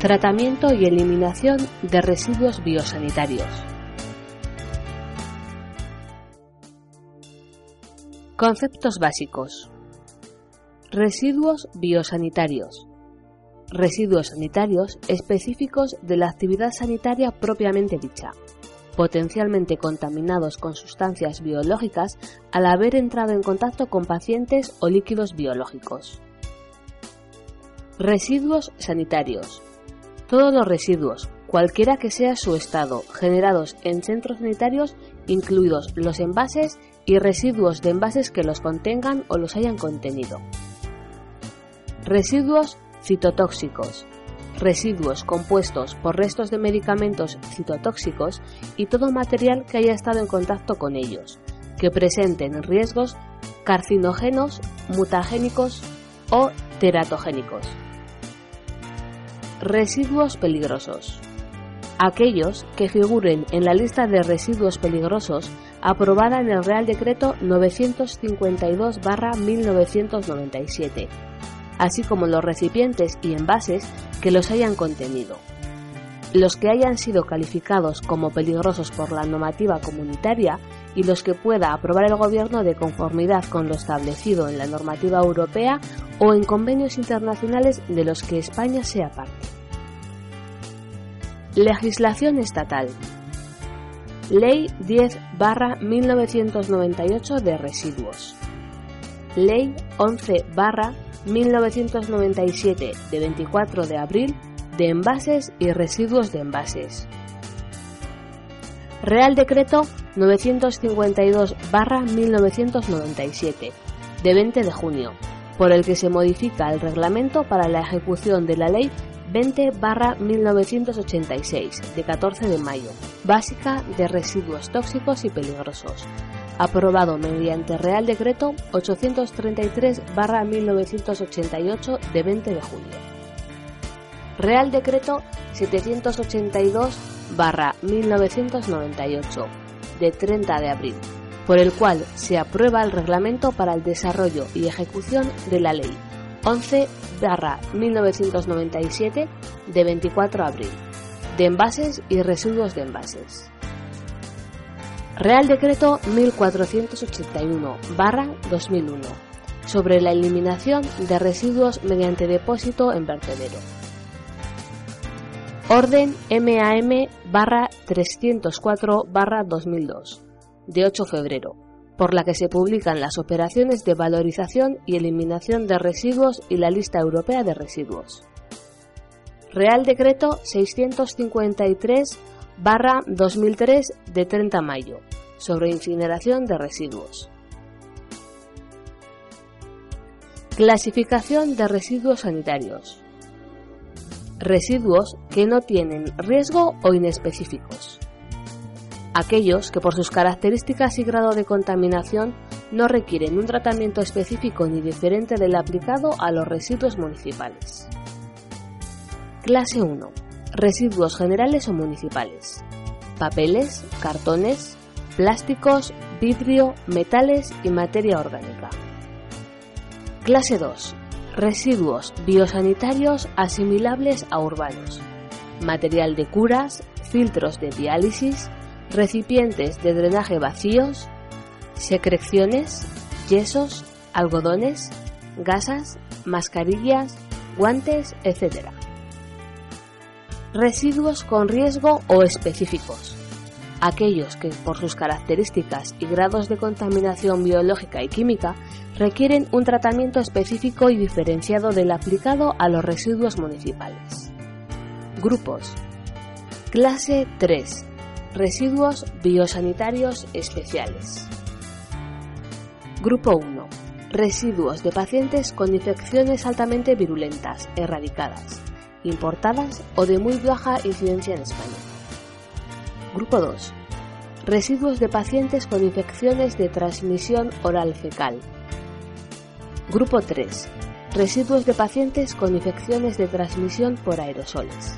tratamiento y eliminación de residuos biosanitarios. Conceptos básicos. Residuos biosanitarios. Residuos sanitarios específicos de la actividad sanitaria propiamente dicha, potencialmente contaminados con sustancias biológicas al haber entrado en contacto con pacientes o líquidos biológicos. Residuos sanitarios. Todos los residuos, cualquiera que sea su estado, generados en centros sanitarios, incluidos los envases y residuos de envases que los contengan o los hayan contenido. Residuos citotóxicos. Residuos compuestos por restos de medicamentos citotóxicos y todo material que haya estado en contacto con ellos, que presenten riesgos carcinógenos, mutagénicos o teratogénicos. Residuos peligrosos. Aquellos que figuren en la lista de residuos peligrosos aprobada en el Real Decreto 952-1997, así como los recipientes y envases que los hayan contenido. Los que hayan sido calificados como peligrosos por la normativa comunitaria y los que pueda aprobar el Gobierno de conformidad con lo establecido en la normativa europea o en convenios internacionales de los que España sea parte. Legislación estatal. Ley 10-1998 de residuos. Ley 11-1997 de 24 de abril de envases y residuos de envases. Real Decreto 952-1997 de 20 de junio, por el que se modifica el reglamento para la ejecución de la Ley 20-1986 de 14 de mayo, básica de residuos tóxicos y peligrosos, aprobado mediante Real Decreto 833-1988 de 20 de julio. Real Decreto 782-1998 de 30 de abril, por el cual se aprueba el reglamento para el desarrollo y ejecución de la Ley 11-1997 de 24 de abril, de envases y residuos de envases. Real Decreto 1481-2001 sobre la eliminación de residuos mediante depósito en vertedero. Orden MAM 304 2002 de 8 de febrero, por la que se publican las operaciones de valorización y eliminación de residuos y la lista europea de residuos. Real Decreto 653-2003 de 30 de mayo sobre incineración de residuos. Clasificación de residuos sanitarios. Residuos que no tienen riesgo o inespecíficos aquellos que por sus características y grado de contaminación no requieren un tratamiento específico ni diferente del aplicado a los residuos municipales. Clase 1. Residuos generales o municipales. Papeles, cartones, plásticos, vidrio, metales y materia orgánica. Clase 2. Residuos biosanitarios asimilables a urbanos. Material de curas, filtros de diálisis, recipientes de drenaje vacíos, secreciones, yesos, algodones, gasas, mascarillas, guantes, etc. Residuos con riesgo o específicos. Aquellos que por sus características y grados de contaminación biológica y química requieren un tratamiento específico y diferenciado del aplicado a los residuos municipales. Grupos. Clase 3 Residuos biosanitarios especiales. Grupo 1. Residuos de pacientes con infecciones altamente virulentas, erradicadas, importadas o de muy baja incidencia en España. Grupo 2. Residuos de pacientes con infecciones de transmisión oral fecal. Grupo 3. Residuos de pacientes con infecciones de transmisión por aerosoles.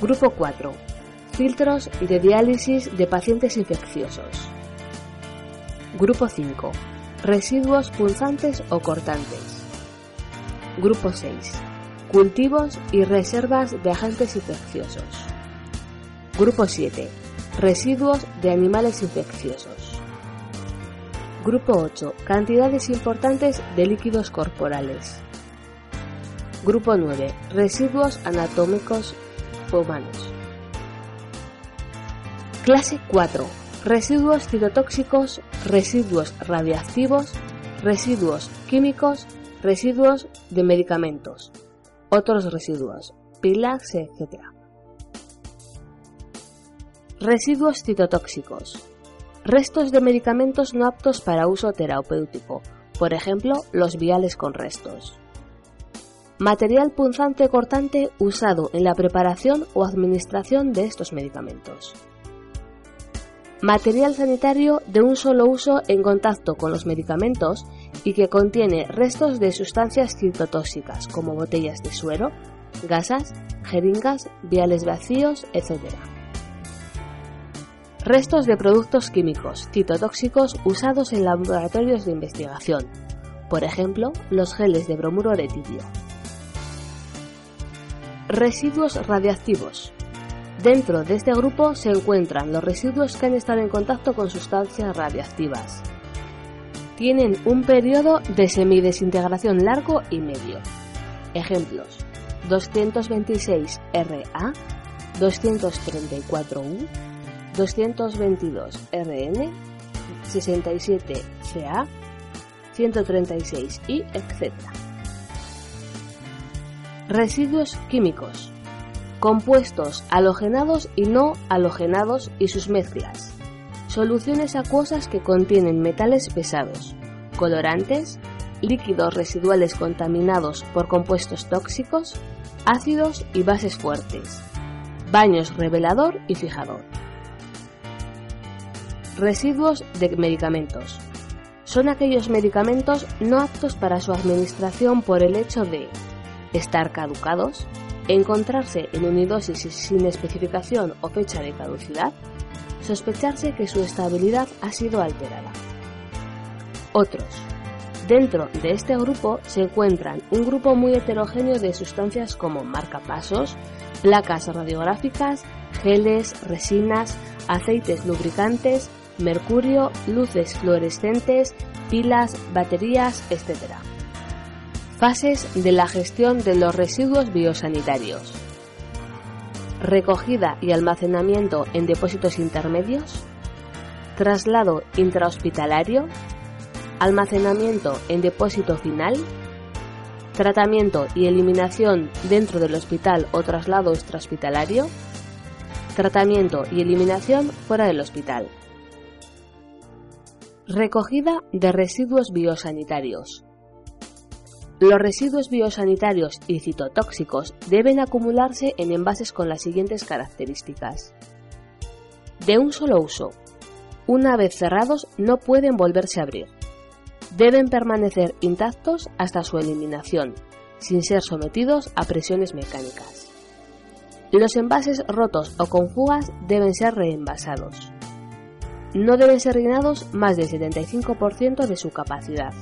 Grupo 4. Filtros de diálisis de pacientes infecciosos. Grupo 5. Residuos punzantes o cortantes. Grupo 6. Cultivos y reservas de agentes infecciosos. Grupo 7. Residuos de animales infecciosos. Grupo 8. Cantidades importantes de líquidos corporales. Grupo 9. Residuos anatómicos humanos. Clase 4. Residuos citotóxicos, residuos radiactivos, residuos químicos, residuos de medicamentos, otros residuos, pilas, etc. Residuos citotóxicos. Restos de medicamentos no aptos para uso terapéutico, por ejemplo, los viales con restos. Material punzante cortante usado en la preparación o administración de estos medicamentos. Material sanitario de un solo uso en contacto con los medicamentos y que contiene restos de sustancias citotóxicas como botellas de suero, gasas, jeringas, viales vacíos, etc. Restos de productos químicos citotóxicos usados en laboratorios de investigación, por ejemplo, los geles de bromuro de tidio. Residuos radiactivos, Dentro de este grupo se encuentran los residuos que han estado en contacto con sustancias radiactivas. Tienen un periodo de semidesintegración largo y medio. Ejemplos: 226RA, 234U, 222RN, 67CA, 136I, etc. Residuos químicos compuestos halogenados y no halogenados y sus mezclas, soluciones acuosas que contienen metales pesados, colorantes, líquidos residuales contaminados por compuestos tóxicos, ácidos y bases fuertes, baños revelador y fijador. Residuos de medicamentos. Son aquellos medicamentos no aptos para su administración por el hecho de estar caducados, encontrarse en unidosis sin especificación o fecha de caducidad, sospecharse que su estabilidad ha sido alterada. Otros. Dentro de este grupo se encuentran un grupo muy heterogéneo de sustancias como marcapasos, placas radiográficas, geles, resinas, aceites lubricantes, mercurio, luces fluorescentes, pilas, baterías, etc. Fases de la gestión de los residuos biosanitarios. Recogida y almacenamiento en depósitos intermedios. Traslado intrahospitalario. Almacenamiento en depósito final. Tratamiento y eliminación dentro del hospital o traslado extrahospitalario. Tratamiento y eliminación fuera del hospital. Recogida de residuos biosanitarios. Los residuos biosanitarios y citotóxicos deben acumularse en envases con las siguientes características. De un solo uso. Una vez cerrados no pueden volverse a abrir. Deben permanecer intactos hasta su eliminación, sin ser sometidos a presiones mecánicas. Los envases rotos o con fugas deben ser reenvasados. No deben ser llenados más del 75% de su capacidad.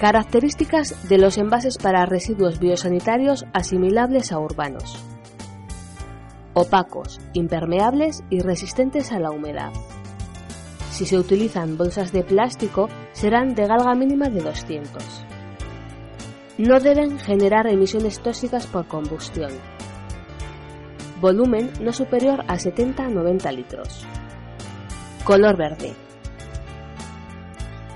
Características de los envases para residuos biosanitarios asimilables a urbanos. Opacos, impermeables y resistentes a la humedad. Si se utilizan bolsas de plástico, serán de galga mínima de 200. No deben generar emisiones tóxicas por combustión. Volumen no superior a 70-90 litros. Color verde.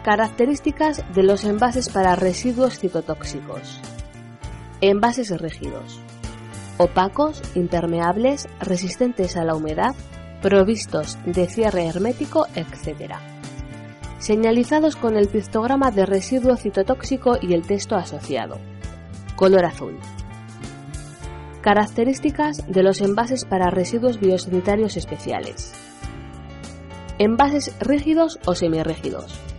Características de los envases para residuos citotóxicos. Envases rígidos. Opacos, impermeables, resistentes a la humedad, provistos de cierre hermético, etc. Señalizados con el pictograma de residuo citotóxico y el texto asociado. color azul. Características de los envases para residuos biosanitarios especiales. Envases rígidos o semirrígidos.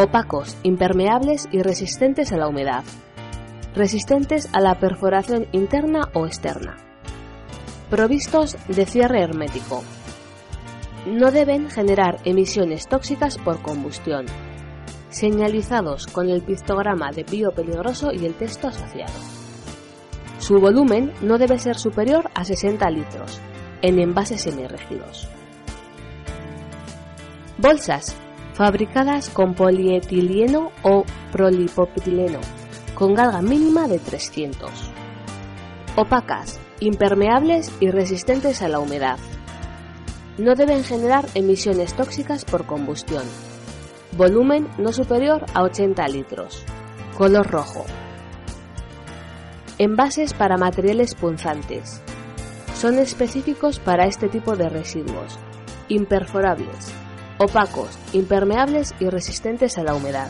Opacos, impermeables y resistentes a la humedad. Resistentes a la perforación interna o externa. Provistos de cierre hermético. No deben generar emisiones tóxicas por combustión. Señalizados con el pictograma de biopeligroso y el texto asociado. Su volumen no debe ser superior a 60 litros, en envases semirrígidos. Bolsas fabricadas con polietileno o prolipopileno, con carga mínima de 300. Opacas, impermeables y resistentes a la humedad. No deben generar emisiones tóxicas por combustión. Volumen no superior a 80 litros. Color rojo. Envases para materiales punzantes. Son específicos para este tipo de residuos. Imperforables, opacos, impermeables y resistentes a la humedad.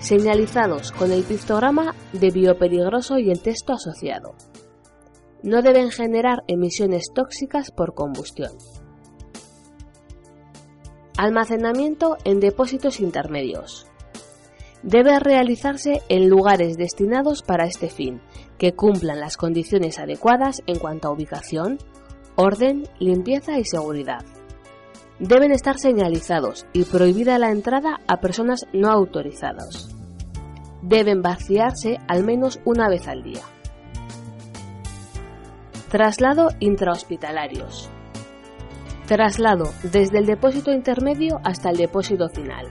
Señalizados con el pictograma de biopeligroso y el texto asociado. No deben generar emisiones tóxicas por combustión. Almacenamiento en depósitos intermedios. Debe realizarse en lugares destinados para este fin, que cumplan las condiciones adecuadas en cuanto a ubicación, orden, limpieza y seguridad deben estar señalizados y prohibida la entrada a personas no autorizadas. Deben vaciarse al menos una vez al día. Traslado intrahospitalarios. Traslado desde el depósito intermedio hasta el depósito final.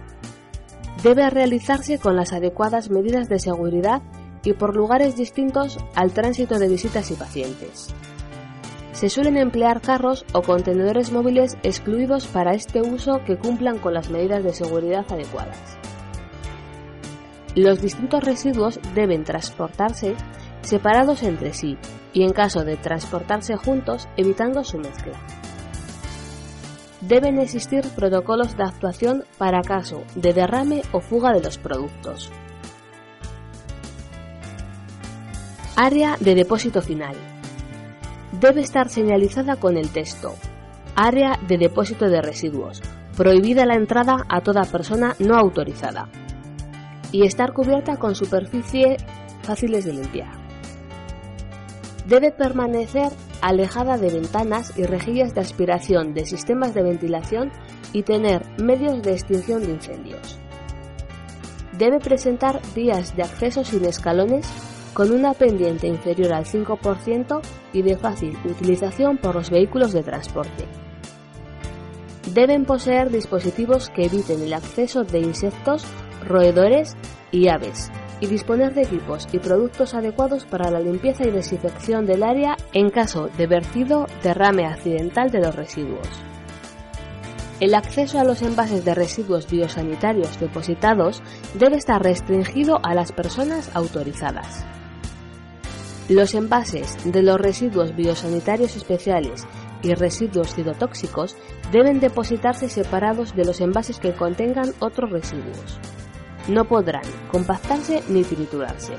Debe realizarse con las adecuadas medidas de seguridad y por lugares distintos al tránsito de visitas y pacientes se suelen emplear carros o contenedores móviles excluidos para este uso que cumplan con las medidas de seguridad adecuadas. Los distintos residuos deben transportarse separados entre sí y en caso de transportarse juntos evitando su mezcla. Deben existir protocolos de actuación para caso de derrame o fuga de los productos. Área de depósito final debe estar señalizada con el texto Área de depósito de residuos. Prohibida la entrada a toda persona no autorizada. Y estar cubierta con superficie fáciles de limpiar. Debe permanecer alejada de ventanas y rejillas de aspiración de sistemas de ventilación y tener medios de extinción de incendios. Debe presentar vías de acceso sin escalones con una pendiente inferior al 5% y de fácil utilización por los vehículos de transporte. Deben poseer dispositivos que eviten el acceso de insectos, roedores y aves, y disponer de equipos y productos adecuados para la limpieza y desinfección del área en caso de vertido derrame accidental de los residuos. El acceso a los envases de residuos biosanitarios depositados debe estar restringido a las personas autorizadas. Los envases de los residuos biosanitarios especiales y residuos citotóxicos deben depositarse separados de los envases que contengan otros residuos. No podrán compactarse ni triturarse.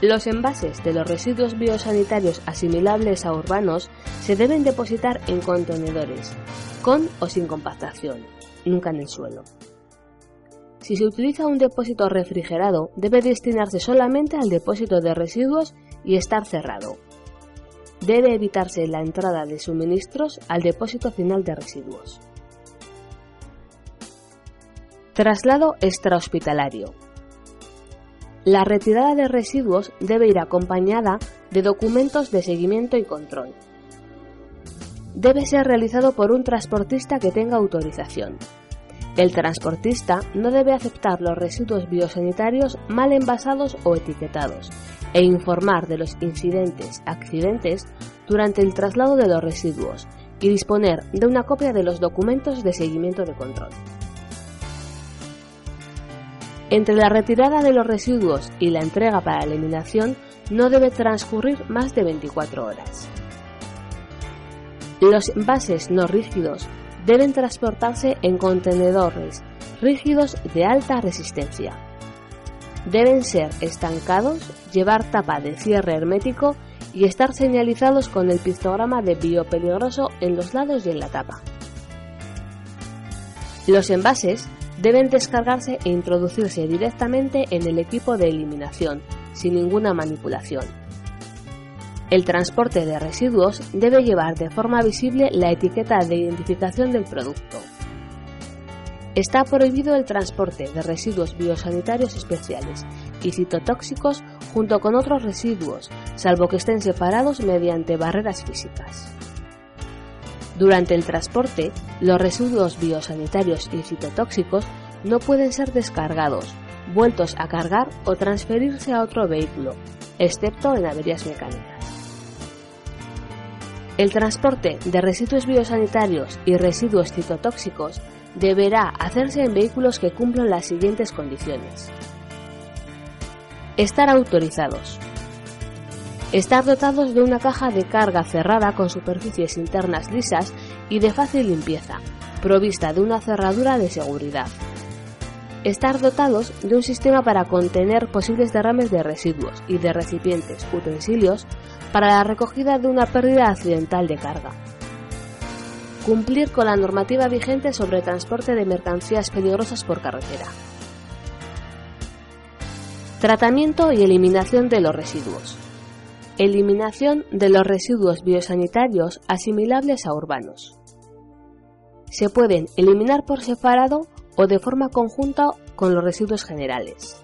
Los envases de los residuos biosanitarios asimilables a urbanos se deben depositar en contenedores, con o sin compactación, nunca en el suelo. Si se utiliza un depósito refrigerado, debe destinarse solamente al depósito de residuos y estar cerrado. Debe evitarse la entrada de suministros al depósito final de residuos. Traslado extrahospitalario. La retirada de residuos debe ir acompañada de documentos de seguimiento y control. Debe ser realizado por un transportista que tenga autorización. El transportista no debe aceptar los residuos biosanitarios mal envasados o etiquetados e informar de los incidentes, accidentes durante el traslado de los residuos y disponer de una copia de los documentos de seguimiento de control. Entre la retirada de los residuos y la entrega para eliminación no debe transcurrir más de 24 horas. Los envases no rígidos deben transportarse en contenedores rígidos de alta resistencia. Deben ser estancados, llevar tapa de cierre hermético y estar señalizados con el pictograma de biopeligroso en los lados y en la tapa. Los envases deben descargarse e introducirse directamente en el equipo de eliminación, sin ninguna manipulación. El transporte de residuos debe llevar de forma visible la etiqueta de identificación del producto. Está prohibido el transporte de residuos biosanitarios especiales y citotóxicos junto con otros residuos, salvo que estén separados mediante barreras físicas. Durante el transporte, los residuos biosanitarios y citotóxicos no pueden ser descargados, vueltos a cargar o transferirse a otro vehículo, excepto en averías mecánicas. El transporte de residuos biosanitarios y residuos citotóxicos deberá hacerse en vehículos que cumplan las siguientes condiciones. Estar autorizados. Estar dotados de una caja de carga cerrada con superficies internas lisas y de fácil limpieza, provista de una cerradura de seguridad. Estar dotados de un sistema para contener posibles derrames de residuos y de recipientes, utensilios para la recogida de una pérdida accidental de carga. Cumplir con la normativa vigente sobre transporte de mercancías peligrosas por carretera. Tratamiento y eliminación de los residuos. Eliminación de los residuos biosanitarios asimilables a urbanos. Se pueden eliminar por separado o de forma conjunta con los residuos generales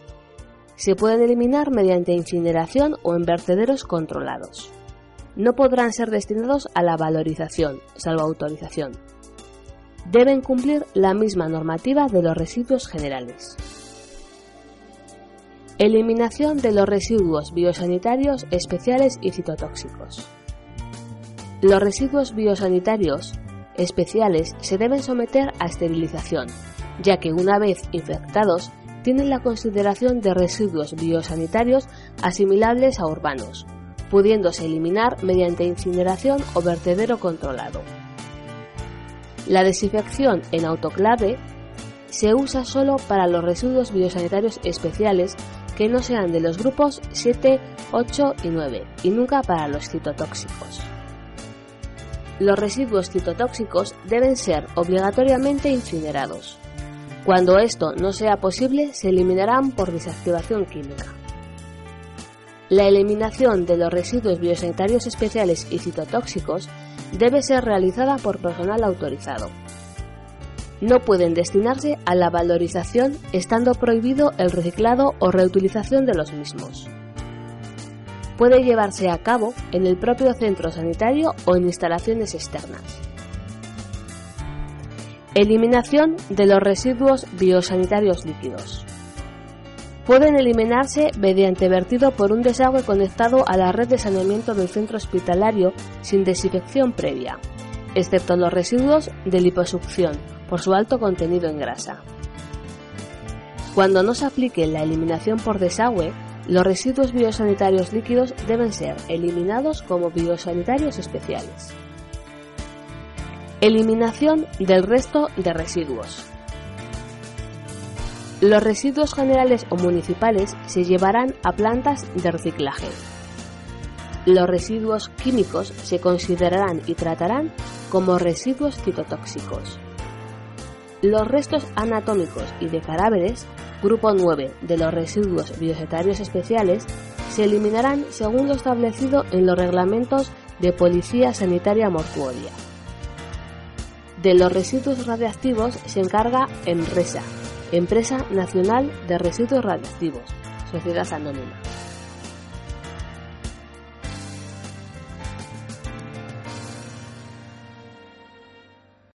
se pueden eliminar mediante incineración o en vertederos controlados. No podrán ser destinados a la valorización, salvo autorización. Deben cumplir la misma normativa de los residuos generales. Eliminación de los residuos biosanitarios especiales y citotóxicos. Los residuos biosanitarios especiales se deben someter a esterilización, ya que una vez infectados tienen la consideración de residuos biosanitarios asimilables a urbanos, pudiéndose eliminar mediante incineración o vertedero controlado. La desinfección en autoclave se usa solo para los residuos biosanitarios especiales que no sean de los grupos 7, 8 y 9 y nunca para los citotóxicos. Los residuos citotóxicos deben ser obligatoriamente incinerados. Cuando esto no sea posible, se eliminarán por desactivación química. La eliminación de los residuos biosanitarios especiales y citotóxicos debe ser realizada por personal autorizado. No pueden destinarse a la valorización estando prohibido el reciclado o reutilización de los mismos. Puede llevarse a cabo en el propio centro sanitario o en instalaciones externas. Eliminación de los residuos biosanitarios líquidos. Pueden eliminarse mediante vertido por un desagüe conectado a la red de saneamiento del centro hospitalario sin desinfección previa, excepto los residuos de liposucción por su alto contenido en grasa. Cuando no se aplique la eliminación por desagüe, los residuos biosanitarios líquidos deben ser eliminados como biosanitarios especiales. Eliminación del resto de residuos. Los residuos generales o municipales se llevarán a plantas de reciclaje. Los residuos químicos se considerarán y tratarán como residuos citotóxicos. Los restos anatómicos y de cadáveres, grupo 9 de los residuos biosetarios especiales, se eliminarán según lo establecido en los reglamentos de Policía Sanitaria Mortuoria. De los residuos radiactivos se encarga EMRESA, Empresa Nacional de Residuos Radiactivos, Sociedad Anónima.